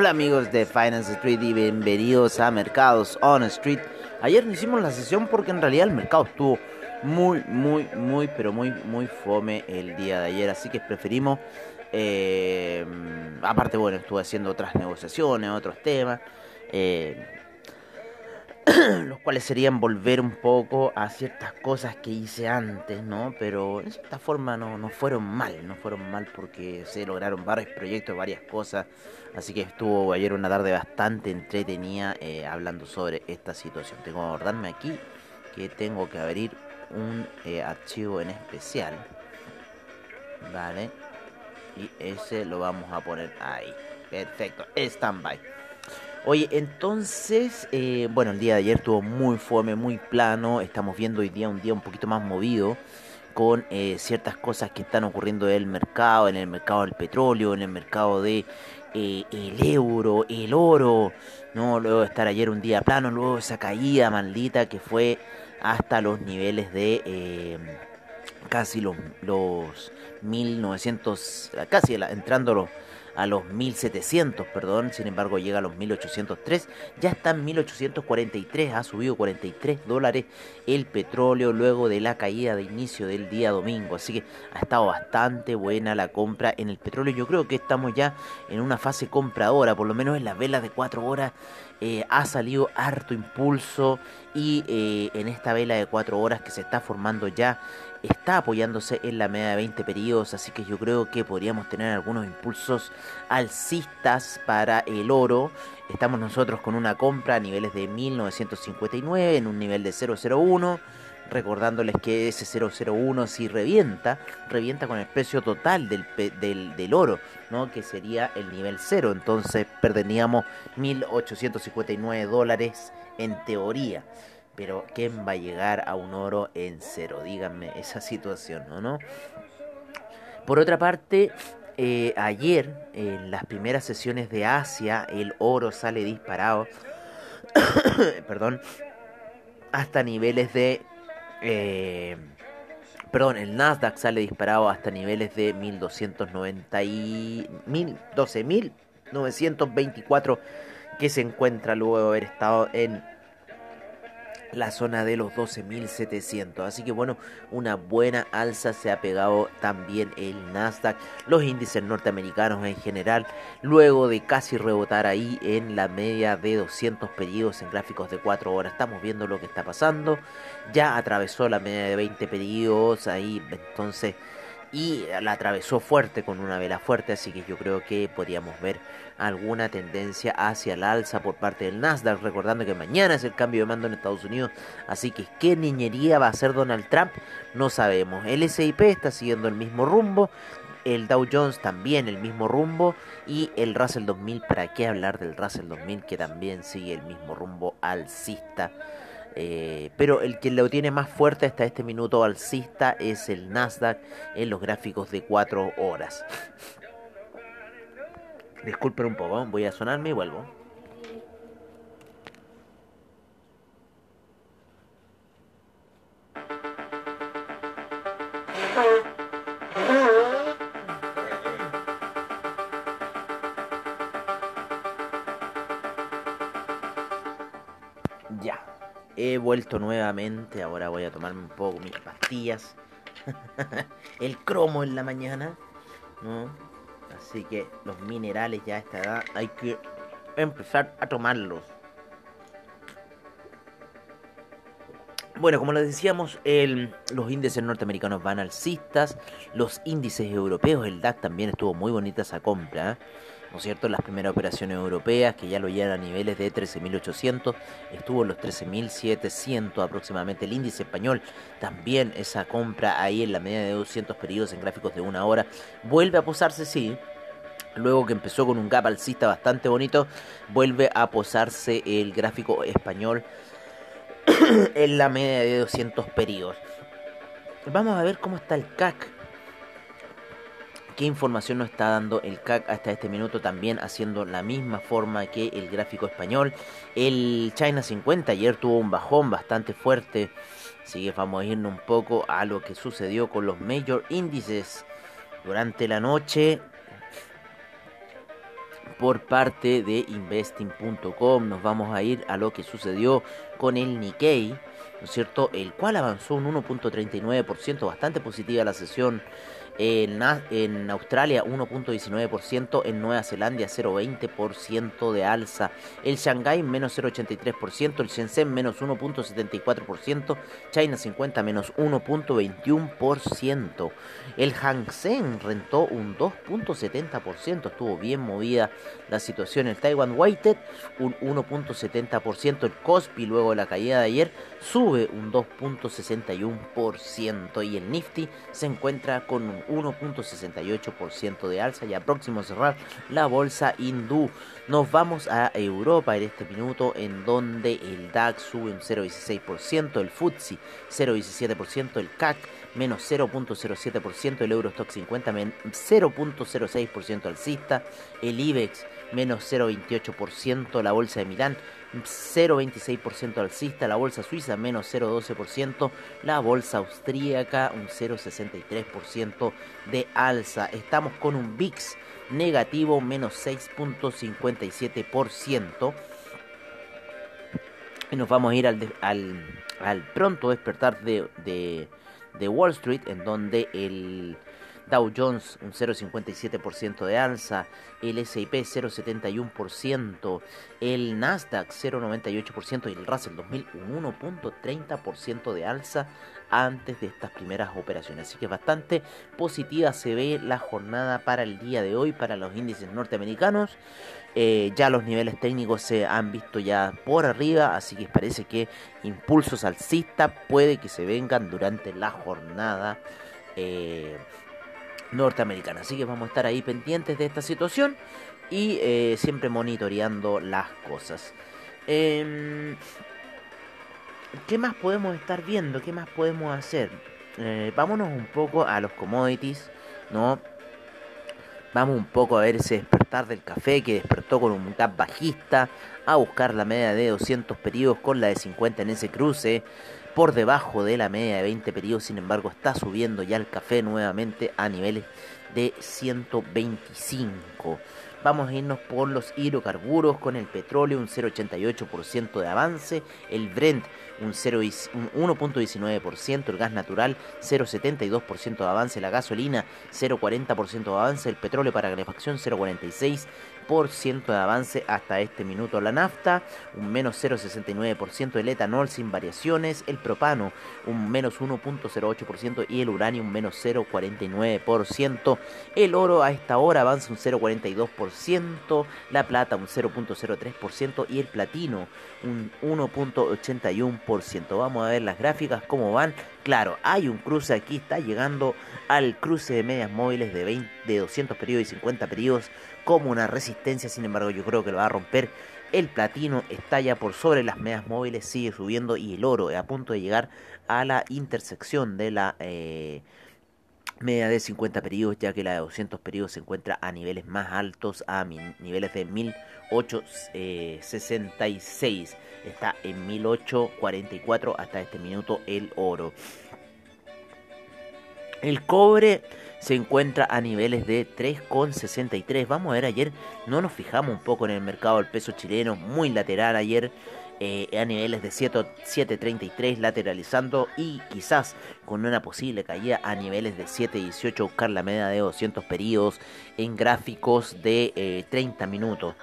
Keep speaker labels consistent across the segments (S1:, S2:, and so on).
S1: Hola amigos de Finance Street y bienvenidos a Mercados on Street. Ayer no hicimos la sesión porque en realidad el mercado estuvo muy, muy, muy, pero muy, muy fome el día de ayer. Así que preferimos, eh, aparte bueno, estuve haciendo otras negociaciones, otros temas. eh, los cuales serían volver un poco a ciertas cosas que hice antes, ¿no? Pero en cierta forma no, no fueron mal, no fueron mal porque se lograron varios proyectos, varias cosas, así que estuvo ayer una tarde bastante entretenida eh, hablando sobre esta situación. Tengo que acordarme aquí que tengo que abrir un eh, archivo en especial, ¿vale? Y ese lo vamos a poner ahí, perfecto, stand-by. Oye, entonces, eh, bueno, el día de ayer estuvo muy fome, muy plano. Estamos viendo hoy día un día un poquito más movido con eh, ciertas cosas que están ocurriendo en el mercado, en el mercado del petróleo, en el mercado de eh, el euro, el oro, ¿no? Luego de estar ayer un día plano, luego esa caída maldita que fue hasta los niveles de eh, casi los, los 1900, casi la- entrando los a los 1700, perdón, sin embargo llega a los 1803, ya está en 1843, ha subido 43 dólares el petróleo luego de la caída de inicio del día domingo, así que ha estado bastante buena la compra en el petróleo, yo creo que estamos ya en una fase compradora, por lo menos en las velas de 4 horas eh, ha salido harto impulso y eh, en esta vela de 4 horas que se está formando ya está apoyándose en la media de 20 periodos, así que yo creo que podríamos tener algunos impulsos alcistas para el oro. Estamos nosotros con una compra a niveles de 1959 en un nivel de 001. Recordándoles que ese 001 si revienta, revienta con el precio total del, del, del oro, ¿no? que sería el nivel 0. Entonces perderíamos 1.859 dólares en teoría. Pero ¿quién va a llegar a un oro en cero? Díganme esa situación, ¿no? ¿no? Por otra parte, eh, ayer en las primeras sesiones de Asia el oro sale disparado, perdón, hasta niveles de... eh, perdón, el Nasdaq sale disparado hasta niveles de 1290 y... 12.924 que se encuentra luego de haber estado en la zona de los 12.700. Así que bueno, una buena alza se ha pegado también el Nasdaq, los índices norteamericanos en general, luego de casi rebotar ahí en la media de 200 periodos en gráficos de 4 horas. Estamos viendo lo que está pasando. Ya atravesó la media de 20 periodos ahí, entonces y la atravesó fuerte con una vela fuerte, así que yo creo que podríamos ver alguna tendencia hacia el alza por parte del Nasdaq, recordando que mañana es el cambio de mando en Estados Unidos, así que qué niñería va a hacer Donald Trump, no sabemos. El SIP está siguiendo el mismo rumbo, el Dow Jones también el mismo rumbo y el Russell 2000, ¿para qué hablar del Russell 2000 que también sigue el mismo rumbo alcista? Eh, pero el que lo tiene más fuerte hasta este minuto alcista es el Nasdaq en los gráficos de 4 horas. Disculpen un poco, voy a sonarme y vuelvo. He vuelto nuevamente. Ahora voy a tomarme un poco mis pastillas. El cromo en la mañana, ¿no? Así que los minerales ya a esta edad hay que empezar a tomarlos. Bueno, como les decíamos, los índices norteamericanos van alcistas, los índices europeos, el DAC también estuvo muy bonita esa compra, ¿eh? ¿No es cierto? Las primeras operaciones europeas, que ya lo llevan a niveles de 13.800, estuvo en los 13.700 aproximadamente. El índice español, también esa compra ahí en la media de 200 periodos en gráficos de una hora, vuelve a posarse, sí, Luego que empezó con un gap alcista bastante bonito, vuelve a posarse el gráfico español en la media de 200 periodos. Vamos a ver cómo está el CAC. ¿Qué información nos está dando el CAC hasta este minuto? También haciendo la misma forma que el gráfico español. El China 50 ayer tuvo un bajón bastante fuerte. Así que vamos a irnos un poco a lo que sucedió con los major índices durante la noche por parte de investing.com. Nos vamos a ir a lo que sucedió con el Nikkei, ¿no es cierto? El cual avanzó un 1.39%, bastante positiva la sesión en, Australia 1.19%, en Nueva Zelanda 0.20% de alza, el Shanghai menos 0.83%, el Shenzhen menos 1.74%, China 50 menos 1.21%, el Hang Seng rentó un 2.70%, estuvo bien movida la situación, el Taiwan Weighted un 1.70%, el Kospi luego de la caída de ayer sube un 2.61% y el Nifty se encuentra con un 1.68% de alza y a próximo cerrar la bolsa hindú. Nos vamos a Europa en este minuto en donde el DAX sube un 0.16%, el FTSE 0.17%, el CAC menos 0.07%, el Eurostock 50 0.06% alcista, el IBEX menos 0.28%, la bolsa de Milán 0,26% alcista, la bolsa suiza menos 0,12%, la bolsa austríaca un 0,63% de alza. Estamos con un VIX negativo menos 6,57%. Y nos vamos a ir al, al, pronto despertar de, de, de Wall Street, en donde el Dow Jones un 0,57% de alza, el S&P 0,71%, el Nasdaq 0,98% y el Russell 2000 un 1,30% de alza antes de estas primeras operaciones. Así que bastante positiva se ve la jornada para el día de hoy para los índices norteamericanos. Eh, ya los niveles técnicos se han visto ya por arriba, así que parece que impulsos alcistas puede que se vengan durante la jornada. Eh, norteamericana. Así que vamos a estar ahí pendientes de esta situación y eh, siempre monitoreando las cosas. Em, ¿Qué más podemos estar viendo? ¿Qué más podemos hacer? Vámonos un poco a los commodities, ¿no? Vamos un poco a ver ese despertar del café que despertó con un gap bajista, a buscar la media de 200 periodos con la de 50 en ese cruce por debajo de la media de 20 periodos, sin embargo está subiendo ya el café nuevamente a niveles de 125. Vamos a irnos por los hidrocarburos con el petróleo un 0,88% de avance, el Brent un, 1.19%, el gas natural 0.72% de avance, la gasolina 0.40% de avance, el petróleo para calefacción 0.46%, de avance hasta este minuto. La nafta, un menos 0,69%, el etanol sin variaciones, el propano, un menos 1.08% y el uranio, un menos 0,49%. El oro a esta hora avanza un 0,42%, la plata un 0.03% y el platino un 1.81%. Vamos a ver las gráficas, cómo van. Claro, hay un cruce aquí, está llegando al cruce de medias móviles de, 20, de 200 periodos y 50 periodos como una resistencia, sin embargo yo creo que lo va a romper. El platino está ya por sobre las medias móviles, sigue subiendo y el oro es a punto de llegar a la intersección de la eh, media de 50 periodos, ya que la de 200 periodos se encuentra a niveles más altos, a niveles de 1866. Está en 1844 hasta este minuto el oro. El cobre se encuentra a niveles de 3,63. Vamos a ver, ayer no nos fijamos un poco en el mercado del peso chileno, muy lateral ayer. Eh, a niveles de 7.33 lateralizando y quizás con una posible caída a niveles de 7.18 buscar la media de 200 periodos en gráficos de 30 eh, minutos.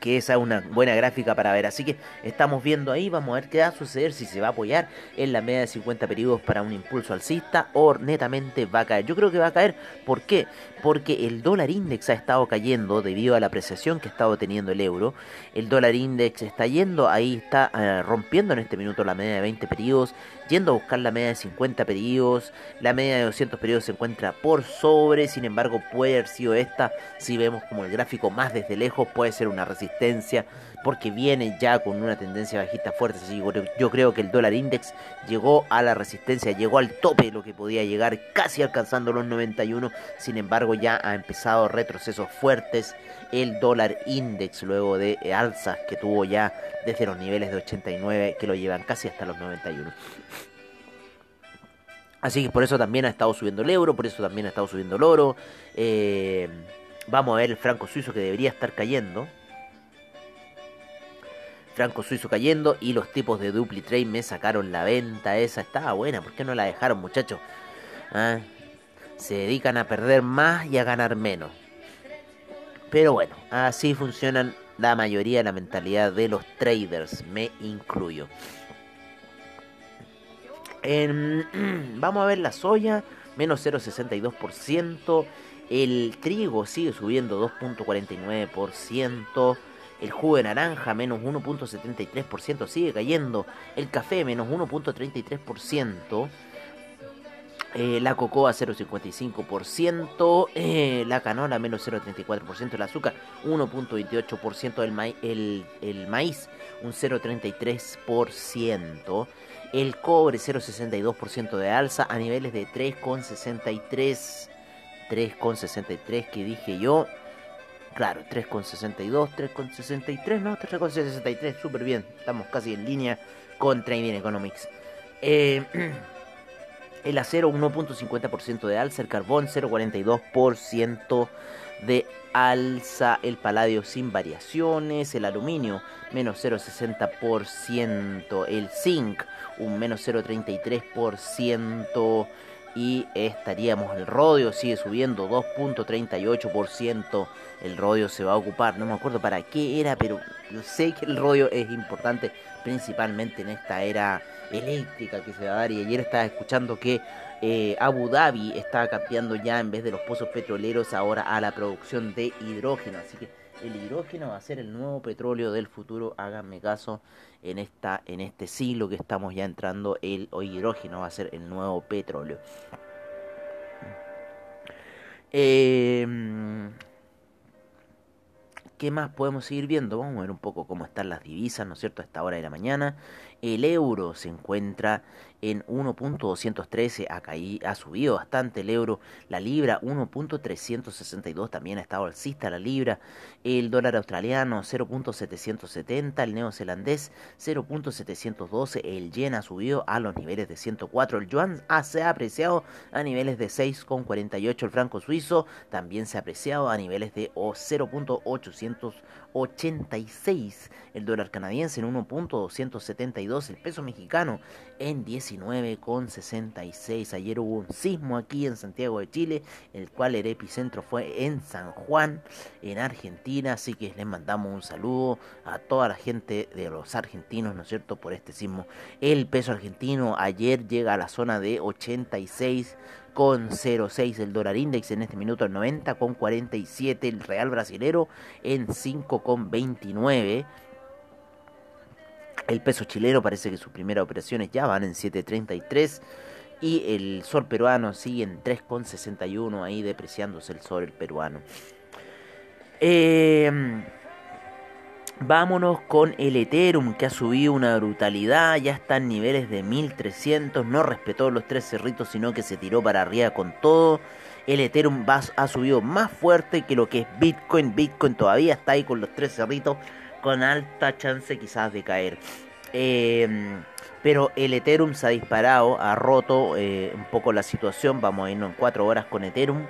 S1: Que esa es una buena gráfica para ver. Así que estamos viendo ahí, vamos a ver qué va a suceder, si se va a apoyar en la media de 50 periodos para un impulso alcista o netamente va a caer. Yo creo que va a caer, ¿por qué? Porque el dólar index ha estado cayendo debido a la apreciación que ha estado teniendo el euro. El dólar index está yendo, ahí está eh, rompiendo en este minuto la media de 20 periodos, yendo a buscar la media de 50 periodos. La media de 200 periodos se encuentra por sobre, sin embargo puede haber sido esta, si vemos como el gráfico más desde lejos, puede ser una resistencia porque viene ya con una tendencia bajista fuerte. Así yo creo que el dólar index llegó a la resistencia, llegó al tope de lo que podía llegar, casi alcanzando los 91. Sin embargo, ya ha empezado retrocesos fuertes el dólar index luego de alzas que tuvo ya desde los niveles de 89 que lo llevan casi hasta los 91. Así que por eso también ha estado subiendo el euro, por eso también ha estado subiendo el oro. Eh, vamos a ver el franco suizo que debería estar cayendo franco suizo cayendo y los tipos de dupli trade me sacaron la venta esa. Estaba buena, ¿por qué no la dejaron muchachos? ¿Ah? Se dedican a perder más y a ganar menos. Pero bueno, así funcionan la mayoría de la mentalidad de los traders, me incluyo. vamos a ver la soya, menos 0,62%. El trigo sigue subiendo 2.49%. El jugo de naranja menos 1.73% sigue cayendo. El café menos 1.33%. Eh, la cocoa 0,55%, eh, la canola menos 0,34%, el azúcar 1,28%, el, maíz, un 0,33%, el cobre 0,62% de alza a niveles de 3,63%, 3,63 que dije yo, Claro, 3,62, 3,63, no, 3,63, súper bien. Estamos casi en línea con Trading Economics. Eh, el acero 1.50% de alza, el carbón 0.42% de alza, el paladio sin variaciones, el aluminio menos 0.60%, el zinc un menos 0.33% y estaríamos, el rodio sigue subiendo 2.38%, el rodio se va a ocupar, no me acuerdo para qué era, pero sé que el rodio es importante principalmente en esta era eléctrica que se va a dar y ayer estaba escuchando que eh, Abu Dhabi está cambiando ya en vez de los pozos petroleros ahora a la producción de hidrógeno, así que el hidrógeno va a ser el nuevo petróleo del futuro, háganme caso, en, esta, en este siglo que estamos ya entrando, el hidrógeno va a ser el nuevo petróleo. Em, ¿Qué más podemos seguir viendo? Vamos a ver un poco cómo están las divisas, ¿no es cierto?, a esta hora de la mañana. El euro se encuentra en 1.213 ha, ha subido bastante el euro, la libra 1.362 también ha estado alcista la libra, el dólar australiano 0.770, el neozelandés 0.712, el yen ha subido a los niveles de 104, el yuan se ha apreciado a niveles de 6.48, el franco suizo también se ha apreciado a niveles de 0.886, el dólar canadiense en 1.272, el peso mexicano en 19,66. Ayer hubo un sismo aquí en Santiago de Chile, el cual el epicentro fue en San Juan, en Argentina. Así que les mandamos un saludo a toda la gente de los argentinos, ¿no es cierto?, por este sismo. El peso argentino ayer llega a la zona de 86 con 0,6 el dólar index en este minuto 90 con 47 el real brasilero en 5,29 el peso chileno parece que sus primeras operaciones ya van en 7.33 y el sol peruano sigue en 3.61 ahí depreciándose el sol peruano. Em, vámonos con el Ethereum que ha subido una brutalidad, ya está en niveles de 1300, no respetó los tres cerritos sino que se tiró para arriba con todo. El Ethereum ha subido más fuerte que lo que es Bitcoin. Bitcoin todavía está ahí con los tres cerritos con alta chance quizás de caer. Em, pero el Ethereum se ha disparado, ha roto eh, un poco la situación. Vamos a irnos en 4 horas con Ethereum.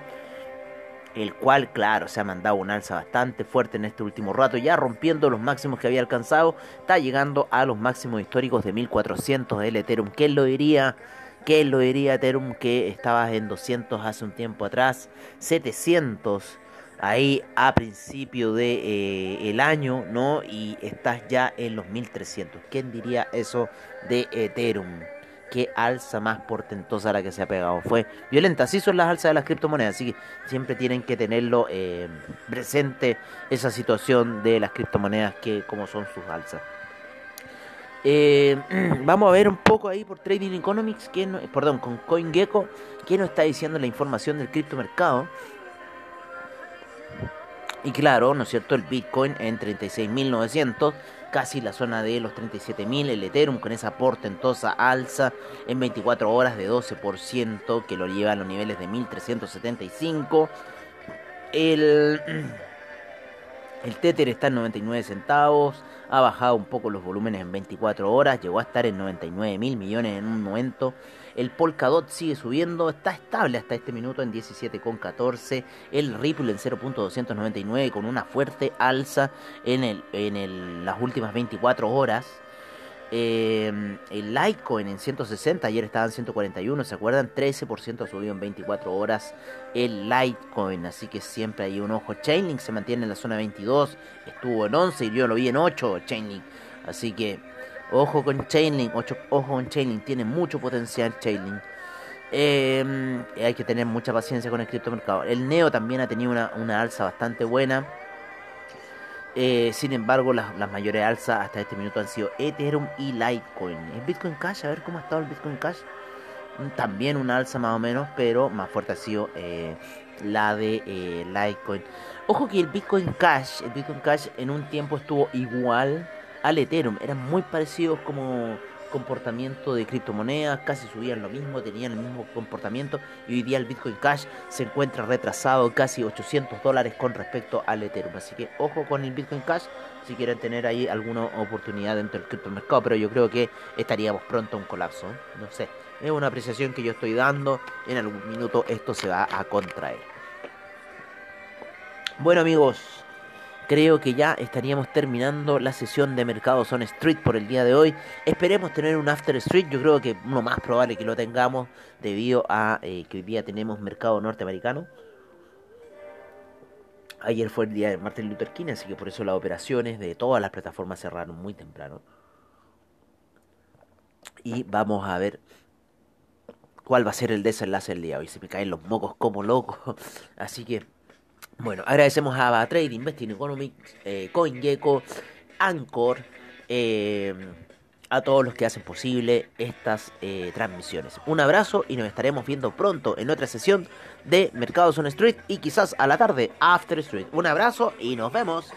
S1: El cual, claro, se ha mandado un alza bastante fuerte en este último rato, ya rompiendo los máximos que había alcanzado. Está llegando a los máximos históricos de 1400 el Ethereum. ¿Quién lo diría? ¿Quién lo diría Ethereum que estabas en 200 hace un tiempo atrás? 700 ahí a principio de eh, el año, ¿no? Y estás ya en los 1300. ¿Quién diría eso de Ethereum? Qué alza más portentosa la que se ha pegado. Fue violenta. Así son las alzas de las criptomonedas. Así que siempre tienen que tenerlo eh, presente esa situación de las criptomonedas que como son sus alzas. Eh, vamos a ver un poco ahí por Trading Economics, que perdón, con CoinGecko, que nos está diciendo la información del criptomercado. Y claro, ¿no es cierto? El Bitcoin en 36.900, casi la zona de los 37.000. El Ethereum con esa portentosa alza en 24 horas de 12%, que lo lleva a los niveles de 1.375. El, el Tether está en 99 centavos ha bajado un poco los volúmenes en 24 horas, llegó a estar en 99 mil millones en un momento. El Polkadot sigue subiendo, está estable hasta este minuto en 17,14. El Ripple en 0.299 con una fuerte alza en, el, en las últimas 24 horas. Eh, el Litecoin en 160, ayer estaba en 141, ¿se acuerdan? 13% ha subido en 24 horas el Litecoin, así que siempre hay un ojo. Chainlink se mantiene en la zona 22, estuvo en 11 y yo lo vi en 8 Chainlink, así que ojo con Chainlink, ojo, con Chainlink, tiene mucho potencial Chainlink. Eh, hay que tener mucha paciencia con el criptomercado. El Neo también ha tenido una, una alza bastante buena. Eh, sin embargo, las, mayores alzas hasta este minuto han sido Ethereum y Litecoin. El Bitcoin Cash, a ver cómo ha estado el Bitcoin Cash. Mm, también una alza más o menos, pero más fuerte ha sido eh, la de eh, Litecoin. Ojo que el Bitcoin Cash, el Bitcoin Cash en un tiempo estuvo igual al Ethereum. Eran muy parecidos como comportamiento de criptomonedas, casi subían lo mismo, tenían el mismo comportamiento y hoy día el Bitcoin Cash se encuentra retrasado casi 800 dólares con respecto al Ethereum. Así que ojo con el Bitcoin Cash si quieren tener ahí alguna oportunidad dentro del criptomercado, pero yo creo que estaríamos pronto a un colapso. ¿eh? No sé, es una apreciación que yo estoy dando, en algún minuto esto se va a contraer. Bueno amigos, creo que ya estaríamos terminando la sesión de Mercados on Street por el día de hoy. Esperemos tener un After Street, yo creo que lo más probable que lo tengamos debido a eh, que hoy día tenemos mercado norteamericano. Ayer fue el día de Martin Luther King, así que por eso las operaciones de todas las plataformas cerraron muy temprano. Y vamos a ver cuál va a ser el desenlace del día. Hoy se me caen los mocos como locos. Así que bueno, agradecemos a Avatrade, Investing Economics, eh, CoinGecko, Anchor, eh, a todos los que hacen posible estas eh, transmisiones. Un abrazo y nos estaremos viendo pronto en otra sesión de Mercados on Street y quizás a la tarde After Street. Un abrazo y nos vemos.